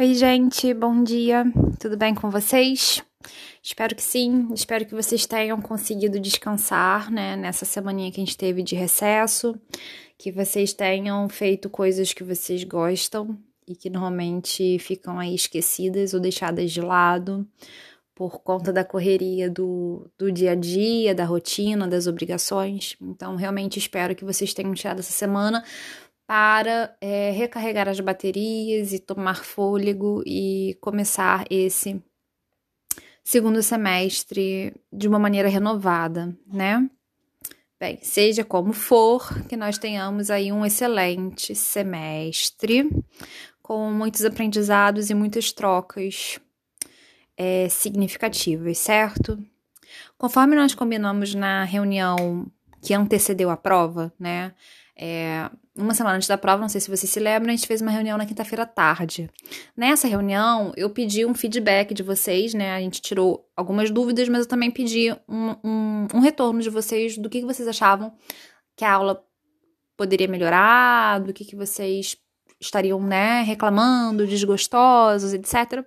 Oi, gente, bom dia. Tudo bem com vocês? Espero que sim. Espero que vocês tenham conseguido descansar, né, nessa semaninha que a gente teve de recesso, que vocês tenham feito coisas que vocês gostam e que normalmente ficam aí esquecidas ou deixadas de lado por conta da correria do, do dia a dia, da rotina, das obrigações. Então, realmente espero que vocês tenham tirado essa semana para é, recarregar as baterias e tomar fôlego e começar esse segundo semestre de uma maneira renovada, né? Bem, seja como for, que nós tenhamos aí um excelente semestre com muitos aprendizados e muitas trocas é, significativas, certo? Conforme nós combinamos na reunião que antecedeu a prova, né? É, uma semana antes da prova, não sei se vocês se lembram, a gente fez uma reunião na quinta-feira à tarde. Nessa reunião, eu pedi um feedback de vocês, né? A gente tirou algumas dúvidas, mas eu também pedi um, um, um retorno de vocês do que, que vocês achavam que a aula poderia melhorar, do que, que vocês estariam, né, reclamando, desgostosos, etc.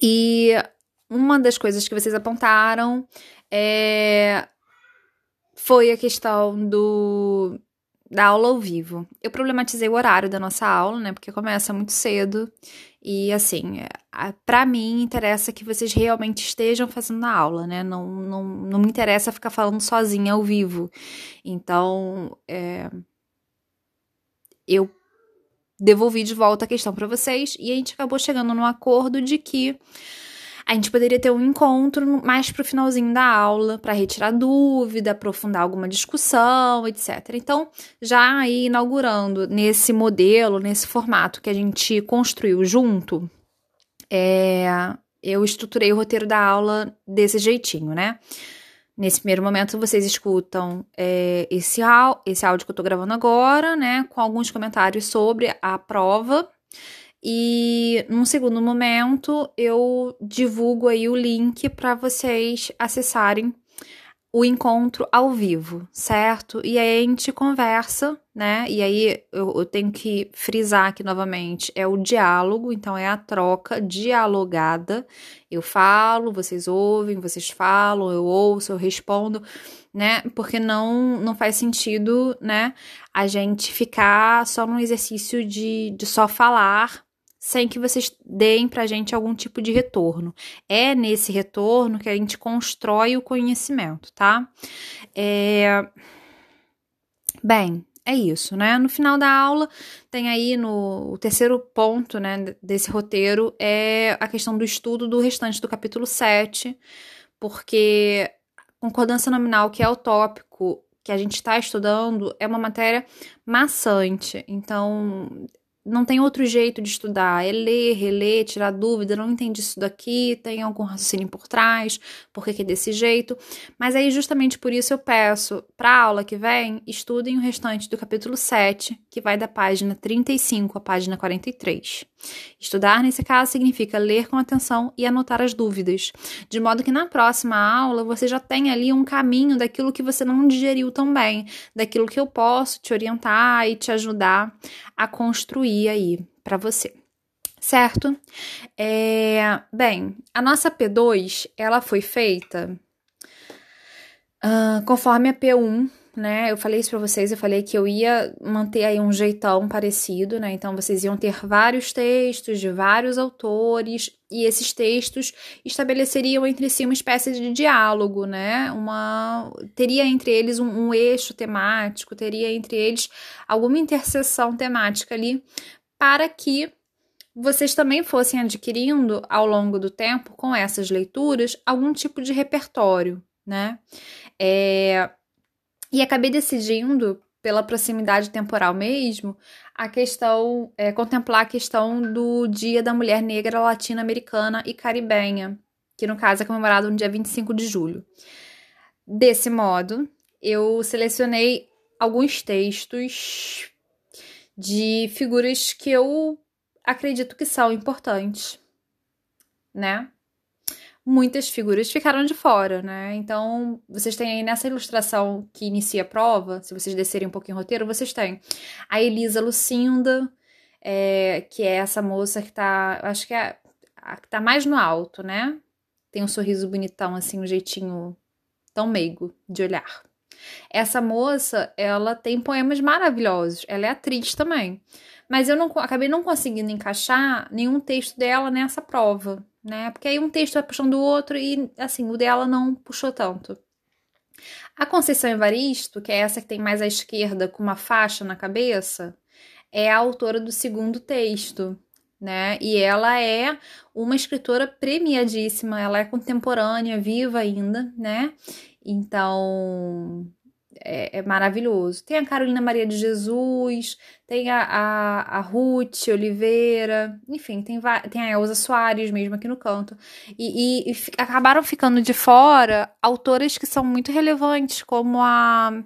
E uma das coisas que vocês apontaram é, foi a questão do da aula ao vivo. Eu problematizei o horário da nossa aula, né? Porque começa muito cedo. E assim, para mim interessa que vocês realmente estejam fazendo a aula, né? Não, não, não me interessa ficar falando sozinha ao vivo. Então, é, eu devolvi de volta a questão para vocês e a gente acabou chegando num acordo de que a gente poderia ter um encontro mais para o finalzinho da aula, para retirar dúvida, aprofundar alguma discussão, etc. Então, já aí inaugurando nesse modelo, nesse formato que a gente construiu junto, é, eu estruturei o roteiro da aula desse jeitinho, né? Nesse primeiro momento, vocês escutam é, esse, esse áudio que eu tô gravando agora, né? Com alguns comentários sobre a prova e num segundo momento eu divulgo aí o link para vocês acessarem o encontro ao vivo, certo? E aí a gente conversa, né? E aí eu, eu, tenho que frisar aqui novamente: é o diálogo, então é a troca dialogada. Eu falo, vocês ouvem, vocês falam, eu ouço, eu respondo, né? Porque não, não faz sentido, né? A gente ficar só num exercício de, de só falar sem que vocês deem para a gente algum tipo de retorno. É nesse retorno que a gente constrói o conhecimento, tá? É... Bem, é isso, né? No final da aula, tem aí no o terceiro ponto, né, desse roteiro é a questão do estudo do restante do capítulo 7, porque concordância nominal, que é o tópico que a gente está estudando, é uma matéria maçante. Então, não tem outro jeito de estudar, é ler, reler, tirar dúvida, não entendi isso daqui, tem algum raciocínio por trás, por que, que é desse jeito. Mas aí, justamente por isso, eu peço para a aula que vem, estudem o restante do capítulo 7, que vai da página 35 à página 43. Estudar, nesse caso, significa ler com atenção e anotar as dúvidas, de modo que na próxima aula você já tem ali um caminho daquilo que você não digeriu tão bem, daquilo que eu posso te orientar e te ajudar a construir aí para você. Certo? É, bem, a nossa P2 ela foi feita uh, conforme a P1 né? Eu falei isso para vocês, eu falei que eu ia manter aí um jeitão parecido, né? Então vocês iam ter vários textos de vários autores e esses textos estabeleceriam entre si uma espécie de diálogo, né? Uma teria entre eles um, um eixo temático, teria entre eles alguma interseção temática ali para que vocês também fossem adquirindo ao longo do tempo com essas leituras algum tipo de repertório, né? É, e acabei decidindo, pela proximidade temporal mesmo, a questão, é, contemplar a questão do Dia da Mulher Negra Latino-Americana e Caribenha, que no caso é comemorado no dia 25 de julho. Desse modo, eu selecionei alguns textos de figuras que eu acredito que são importantes, né? Muitas figuras ficaram de fora, né? Então, vocês têm aí nessa ilustração que inicia a prova, se vocês descerem um pouquinho o roteiro, vocês têm a Elisa Lucinda, é, que é essa moça que tá, acho que é a que tá mais no alto, né? Tem um sorriso bonitão, assim, um jeitinho tão meigo de olhar. Essa moça, ela tem poemas maravilhosos. Ela é atriz também. Mas eu não acabei não conseguindo encaixar nenhum texto dela nessa prova, né? Porque aí um texto vai puxando o outro e, assim, o dela não puxou tanto. A Conceição Evaristo, que é essa que tem mais à esquerda com uma faixa na cabeça, é a autora do segundo texto, né? E ela é uma escritora premiadíssima, ela é contemporânea, viva ainda, né? Então é, é maravilhoso. Tem a Carolina Maria de Jesus, tem a, a, a Ruth Oliveira, enfim, tem, tem a Elza Soares mesmo aqui no canto. E, e, e acabaram ficando de fora autoras que são muito relevantes, como a.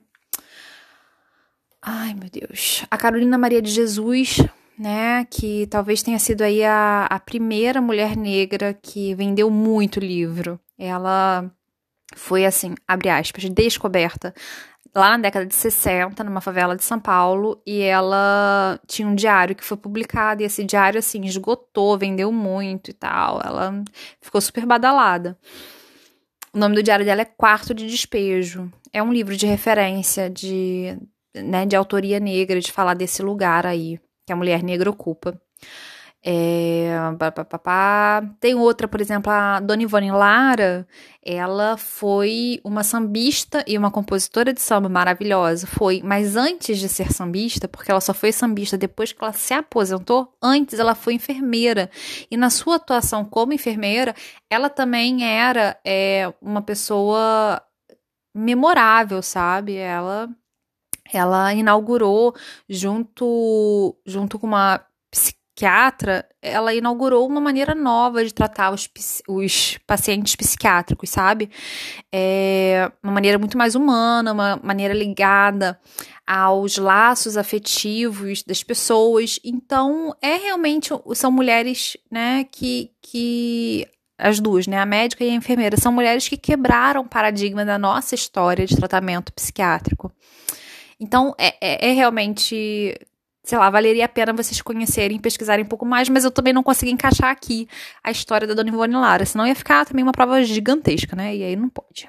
Ai, meu Deus. A Carolina Maria de Jesus, né, que talvez tenha sido aí a, a primeira mulher negra que vendeu muito livro. Ela foi assim, abre aspas, descoberta lá na década de 60, numa favela de São Paulo, e ela tinha um diário que foi publicado, e esse diário, assim, esgotou, vendeu muito e tal. Ela ficou super badalada. O nome do diário dela é Quarto de Despejo. É um livro de referência de, né, de autoria negra, de falar desse lugar aí que a mulher negra ocupa. É, Tem outra, por exemplo, a Dona Ivone Lara, ela foi uma sambista e uma compositora de samba maravilhosa, foi, mas antes de ser sambista, porque ela só foi sambista depois que ela se aposentou, antes ela foi enfermeira, e na sua atuação como enfermeira, ela também era é, uma pessoa memorável, sabe? Ela ela inaugurou junto junto com uma psiquiatra, ela inaugurou uma maneira nova de tratar os, os pacientes psiquiátricos, sabe? É uma maneira muito mais humana, uma maneira ligada aos laços afetivos das pessoas. Então, é realmente são mulheres, né, que que as duas, né, a médica e a enfermeira, são mulheres que quebraram o paradigma da nossa história de tratamento psiquiátrico. Então, é, é, é realmente sei lá, valeria a pena vocês conhecerem, pesquisarem um pouco mais, mas eu também não consegui encaixar aqui a história da Dona Ivone Lara, senão ia ficar também uma prova gigantesca, né? E aí não pode.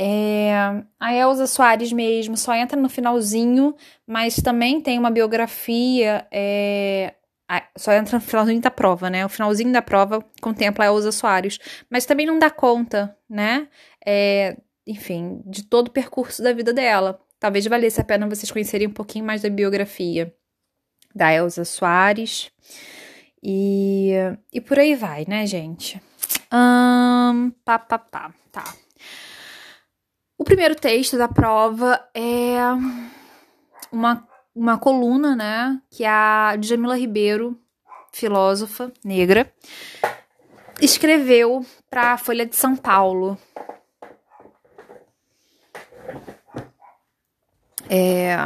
É, a Elza Soares mesmo só entra no finalzinho, mas também tem uma biografia. É, só entra no finalzinho da prova, né? O finalzinho da prova contempla a Elza Soares, mas também não dá conta, né? É, enfim, de todo o percurso da vida dela. Talvez valesse a pena vocês conhecerem um pouquinho mais da biografia da Elza Soares. E, e por aí vai, né, gente? Um, pá, pá, pá, tá. O primeiro texto da prova é uma, uma coluna, né, que a Djamila Ribeiro, filósofa negra, escreveu para a Folha de São Paulo É,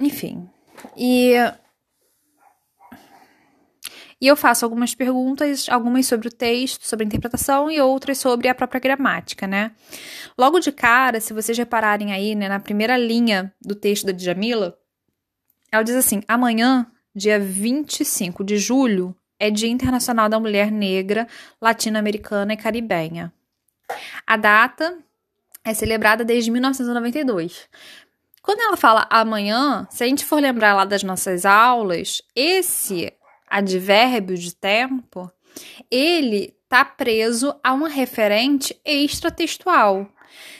enfim. E, e eu faço algumas perguntas, algumas sobre o texto, sobre a interpretação e outras sobre a própria gramática, né? Logo de cara, se vocês repararem aí, né, na primeira linha do texto da Djamila, ela diz assim: amanhã, dia 25 de julho, é Dia Internacional da Mulher Negra, Latino-Americana e Caribenha. A data é celebrada desde 1992. Quando ela fala amanhã, se a gente for lembrar lá das nossas aulas, esse advérbio de tempo, ele está preso a uma referente extratextual.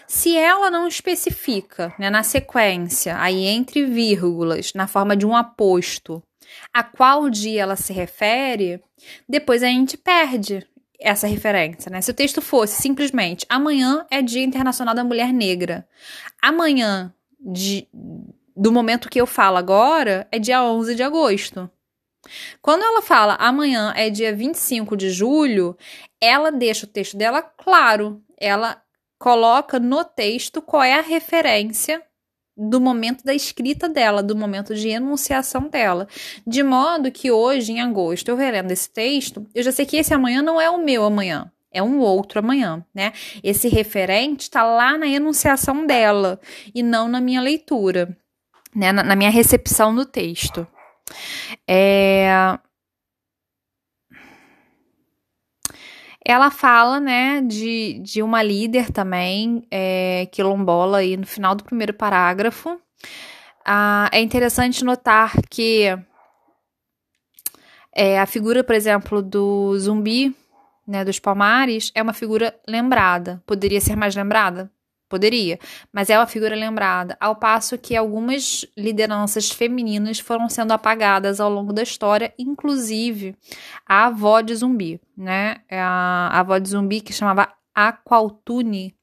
Se ela não especifica né, na sequência, aí entre vírgulas, na forma de um aposto, a qual dia ela se refere, depois a gente perde essa referência, né? Se o texto fosse simplesmente amanhã é Dia Internacional da Mulher Negra, amanhã de, do momento que eu falo agora é dia 11 de agosto. Quando ela fala amanhã é dia 25 de julho, ela deixa o texto dela claro. Ela coloca no texto qual é a referência do momento da escrita dela, do momento de enunciação dela. De modo que hoje, em agosto, eu relendo esse texto, eu já sei que esse amanhã não é o meu amanhã é um outro amanhã, né? Esse referente está lá na enunciação dela e não na minha leitura, né? Na, na minha recepção do texto. É... Ela fala, né, de, de uma líder também, é, quilombola, aí no final do primeiro parágrafo. Ah, é interessante notar que é, a figura, por exemplo, do zumbi, né, dos palmares, é uma figura lembrada. Poderia ser mais lembrada? Poderia, mas é uma figura lembrada, ao passo que algumas lideranças femininas foram sendo apagadas ao longo da história, inclusive a avó de zumbi, né? É a, avó de zumbi que chamava Aqualtune,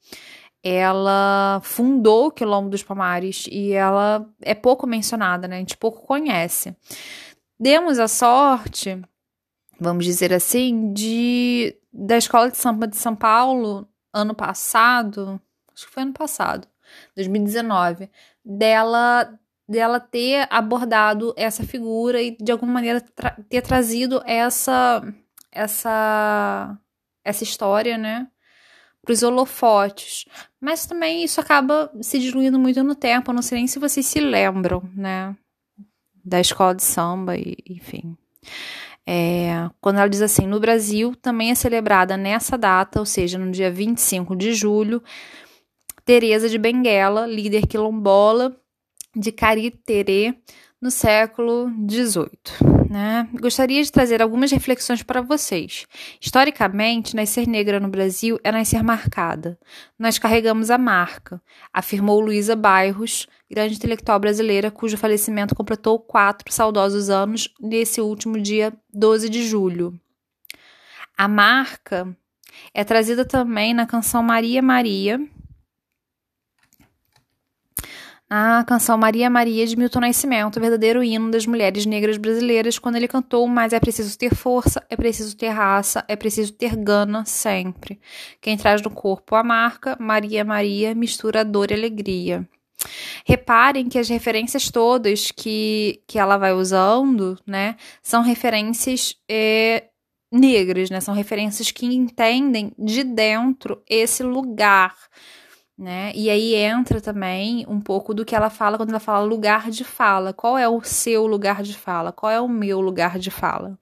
ela fundou o Quilombo dos Palmares e ela é pouco mencionada, né? A gente pouco conhece. Demos a sorte, vamos dizer assim, de da Escola de Samba de São Paulo, ano passado, acho que foi ano passado, 2019, dela dela ter abordado essa figura e de alguma maneira tra ter trazido essa essa essa história, né, para os holofotes. Mas também isso acaba se diluindo muito no tempo. Eu não sei nem se vocês se lembram, né, da escola de samba e enfim. É, quando ela diz assim, no Brasil também é celebrada nessa data, ou seja, no dia 25 de julho, Teresa de Benguela, líder quilombola de Cariterê no século XVIII. Né? Gostaria de trazer algumas reflexões para vocês. Historicamente, nascer negra no Brasil é nascer marcada. Nós carregamos a marca, afirmou Luísa Bairros, grande intelectual brasileira cujo falecimento completou quatro saudosos anos nesse último dia 12 de julho. A marca é trazida também na canção Maria Maria, a canção Maria Maria de Milton Nascimento, verdadeiro hino das mulheres negras brasileiras, quando ele cantou Mas é preciso ter força, é preciso ter raça, é preciso ter gana sempre. Quem traz no corpo a marca, Maria Maria, mistura dor e alegria. Reparem que as referências todas que, que ela vai usando, né, são referências é, negras, né, são referências que entendem de dentro esse lugar né? E aí entra também um pouco do que ela fala quando ela fala lugar de fala. Qual é o seu lugar de fala? Qual é o meu lugar de fala?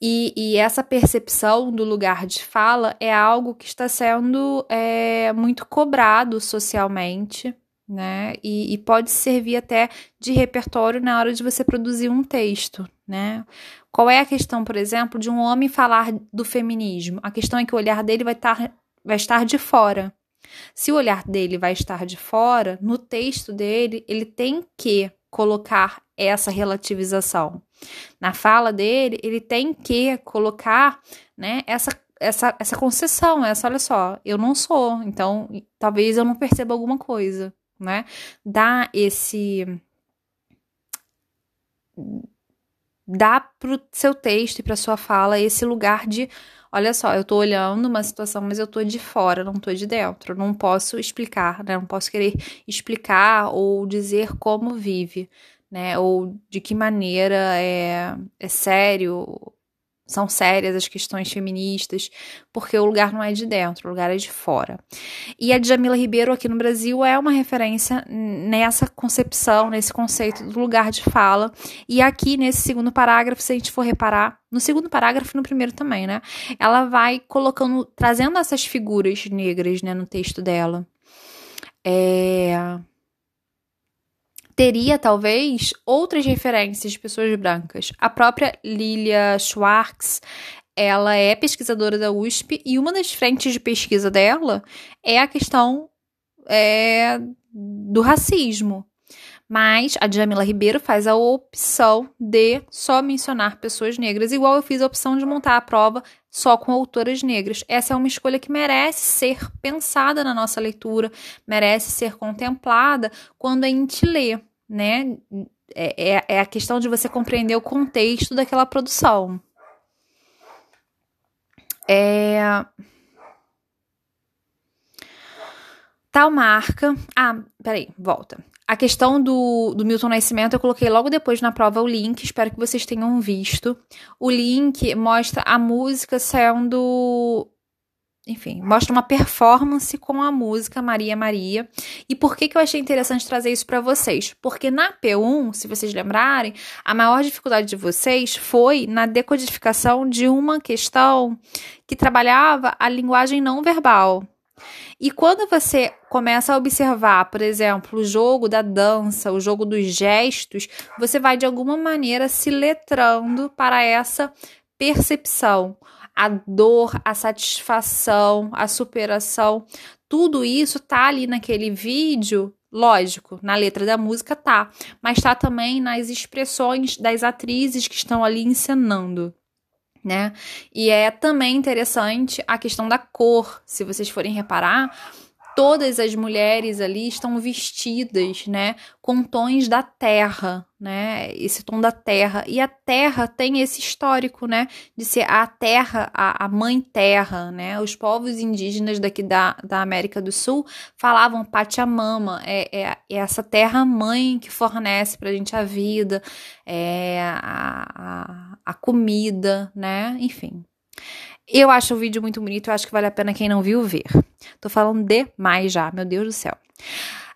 E, e essa percepção do lugar de fala é algo que está sendo é, muito cobrado socialmente, né? E, e, pode servir até de repertório na hora de você produzir um texto, né? Qual é a questão, por exemplo, de um homem falar do feminismo? A questão é que o olhar dele vai estar, vai estar de fora. Se o olhar dele vai estar de fora, no texto dele, ele tem que colocar essa relativização. Na fala dele, ele tem que colocar, né, essa essa, essa concessão, essa, olha só, eu não sou, então talvez eu não perceba alguma coisa, né? Dá esse. Dá pro seu texto e pra sua fala esse lugar de olha só, eu tô olhando uma situação, mas eu tô de fora, não tô de dentro. Não posso explicar, né? Não posso querer explicar ou dizer como vive, né? Ou de que maneira é, é sério são sérias as questões feministas, porque o lugar não é de dentro, o lugar é de fora. E a Djamila Ribeiro aqui no Brasil é uma referência nessa concepção, nesse conceito do lugar de fala. E aqui nesse segundo parágrafo, se a gente for reparar, no segundo parágrafo e no primeiro também, né? Ela vai colocando, trazendo essas figuras negras, né, no texto dela. É teria talvez outras referências de pessoas brancas. A própria Lilia Schwartz, ela é pesquisadora da USP e uma das frentes de pesquisa dela é a questão é, do racismo. Mas a Jamila Ribeiro faz a opção de só mencionar pessoas negras, igual eu fiz a opção de montar a prova só com autoras negras. Essa é uma escolha que merece ser pensada na nossa leitura, merece ser contemplada quando a gente lê, né? É, é, é a questão de você compreender o contexto daquela produção. É. Tal marca. Ah, peraí, volta. A questão do, do Milton Nascimento eu coloquei logo depois na prova o link, espero que vocês tenham visto. O link mostra a música sendo enfim, mostra uma performance com a música Maria Maria. E por que, que eu achei interessante trazer isso para vocês? Porque na P1, se vocês lembrarem, a maior dificuldade de vocês foi na decodificação de uma questão que trabalhava a linguagem não verbal. E quando você começa a observar, por exemplo, o jogo da dança, o jogo dos gestos, você vai de alguma maneira se letrando para essa percepção a dor, a satisfação, a superação, tudo isso tá ali naquele vídeo, lógico, na letra da música tá, mas tá também nas expressões das atrizes que estão ali encenando. Né? E é também interessante a questão da cor, se vocês forem reparar, todas as mulheres ali estão vestidas, né, com tons da terra, né, esse tom da terra. E a terra tem esse histórico, né, de ser a terra, a, a mãe terra, né. Os povos indígenas daqui da, da América do Sul falavam Pachamama, é, é, é essa terra mãe que fornece pra gente a vida, é a, a, a comida, né, enfim. Eu acho o vídeo muito bonito, eu acho que vale a pena quem não viu ver. Tô falando demais já, meu Deus do céu.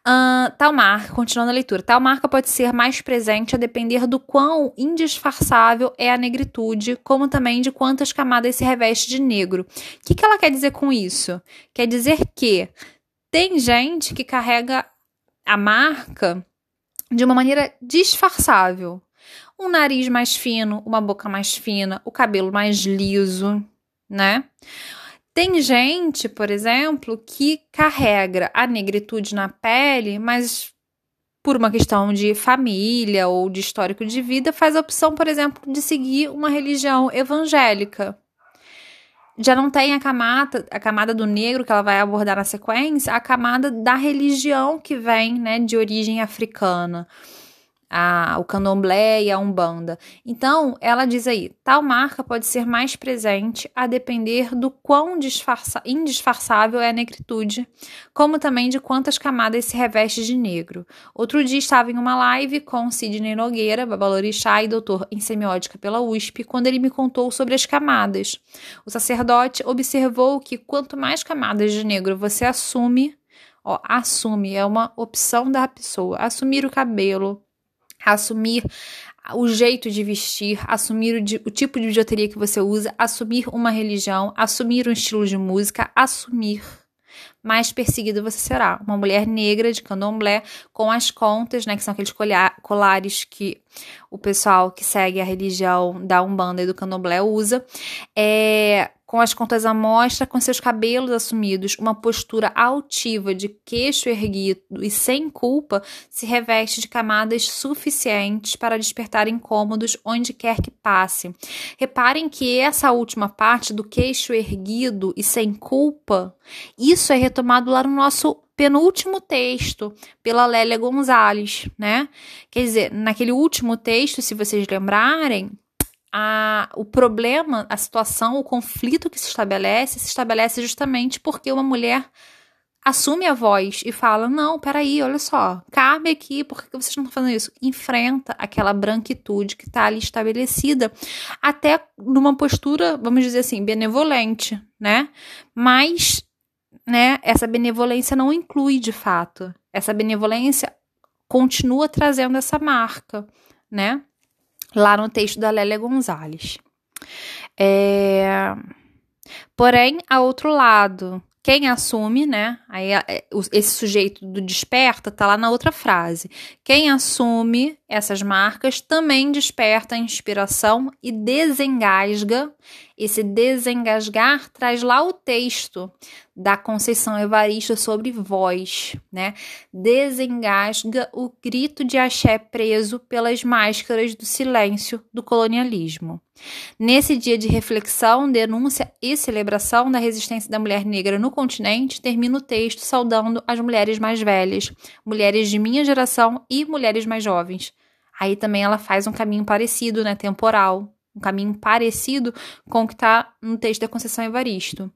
Uh, tal marca, continuando a leitura, tal marca pode ser mais presente a depender do quão indisfarçável é a negritude, como também de quantas camadas se reveste de negro. O que, que ela quer dizer com isso? Quer dizer que tem gente que carrega a marca de uma maneira disfarçável. Um nariz mais fino, uma boca mais fina, o cabelo mais liso, né? Tem gente, por exemplo, que carrega a negritude na pele, mas por uma questão de família ou de histórico de vida, faz a opção, por exemplo, de seguir uma religião evangélica. Já não tem a camada, a camada do negro que ela vai abordar na sequência, a camada da religião que vem, né, de origem africana a, o candomblé e a umbanda. Então, ela diz aí, tal marca pode ser mais presente a depender do quão disfarça, indisfarçável é a negritude, como também de quantas camadas se reveste de negro. Outro dia estava em uma live com Sidney Nogueira, babalorixá e doutor em semiótica pela USP, quando ele me contou sobre as camadas. O sacerdote observou que quanto mais camadas de negro você assume, ó, assume, é uma opção da pessoa, assumir o cabelo, assumir o jeito de vestir, assumir o, o, tipo de bijuteria que você usa, assumir uma religião, assumir um estilo de música, assumir. Mais perseguida você será. Uma mulher negra de candomblé com as contas, né? Que são aqueles colares que o pessoal que segue a religião da Umbanda e do candomblé usa. É, com as contas à mostra, com seus cabelos assumidos, uma postura altiva de queixo erguido e sem culpa, se reveste de camadas suficientes para despertar incômodos onde quer que passe. Reparem que essa última parte do queixo erguido e sem culpa, isso é retomado lá no nosso penúltimo texto pela Lélia Gonzalez, né? Quer dizer, naquele último texto, se vocês lembrarem, a, o problema, a situação, o conflito que se estabelece, se estabelece justamente porque uma mulher assume a voz e fala: Não, peraí, olha só, cabe aqui, por que vocês não estão fazendo isso? Enfrenta aquela branquitude que está ali estabelecida, até numa postura, vamos dizer assim, benevolente, né? Mas, né, essa benevolência não inclui de fato. Essa benevolência continua trazendo essa marca, né? Lá no texto da Lélia Gonzalez. É... Porém, a outro lado, quem assume, né? Aí é, esse sujeito do desperta tá lá na outra frase. Quem assume essas marcas também desperta inspiração e desengasga. Esse desengasgar traz lá o texto da Conceição Evaristo sobre voz, né? Desengasga o grito de axé preso pelas máscaras do silêncio do colonialismo. Nesse dia de reflexão, denúncia e celebração da resistência da mulher negra no continente, termina o texto saudando as mulheres mais velhas, mulheres de minha geração e mulheres mais jovens. Aí também ela faz um caminho parecido, né, temporal, um caminho parecido com o que está no texto da Conceição Evaristo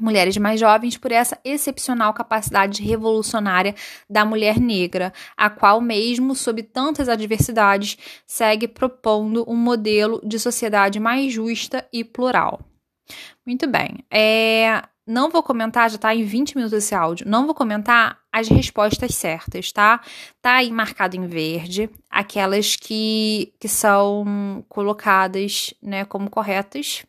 mulheres mais jovens por essa excepcional capacidade revolucionária da mulher negra, a qual, mesmo sob tantas adversidades, segue propondo um modelo de sociedade mais justa e plural. Muito bem. É, não vou comentar, já tá em 20 minutos esse áudio, não vou comentar as respostas certas, tá? Tá aí marcado em verde, aquelas que, que são colocadas, né, como corretas.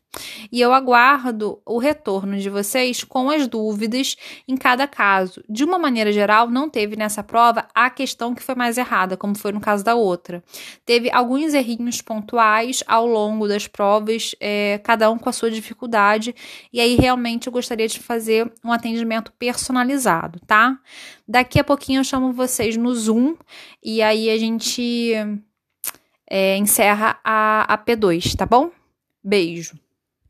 E eu aguardo o retorno de vocês com as dúvidas em cada caso. De uma maneira geral, não teve nessa prova a questão que foi mais errada, como foi no caso da outra. Teve alguns errinhos pontuais ao longo das provas, é, cada um com a sua dificuldade, e aí realmente eu gostaria de fazer um atendimento personalizado, tá? Daqui a pouquinho eu chamo vocês no Zoom e aí a gente é, encerra a, a P2, tá bom? Beijo.